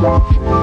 Thank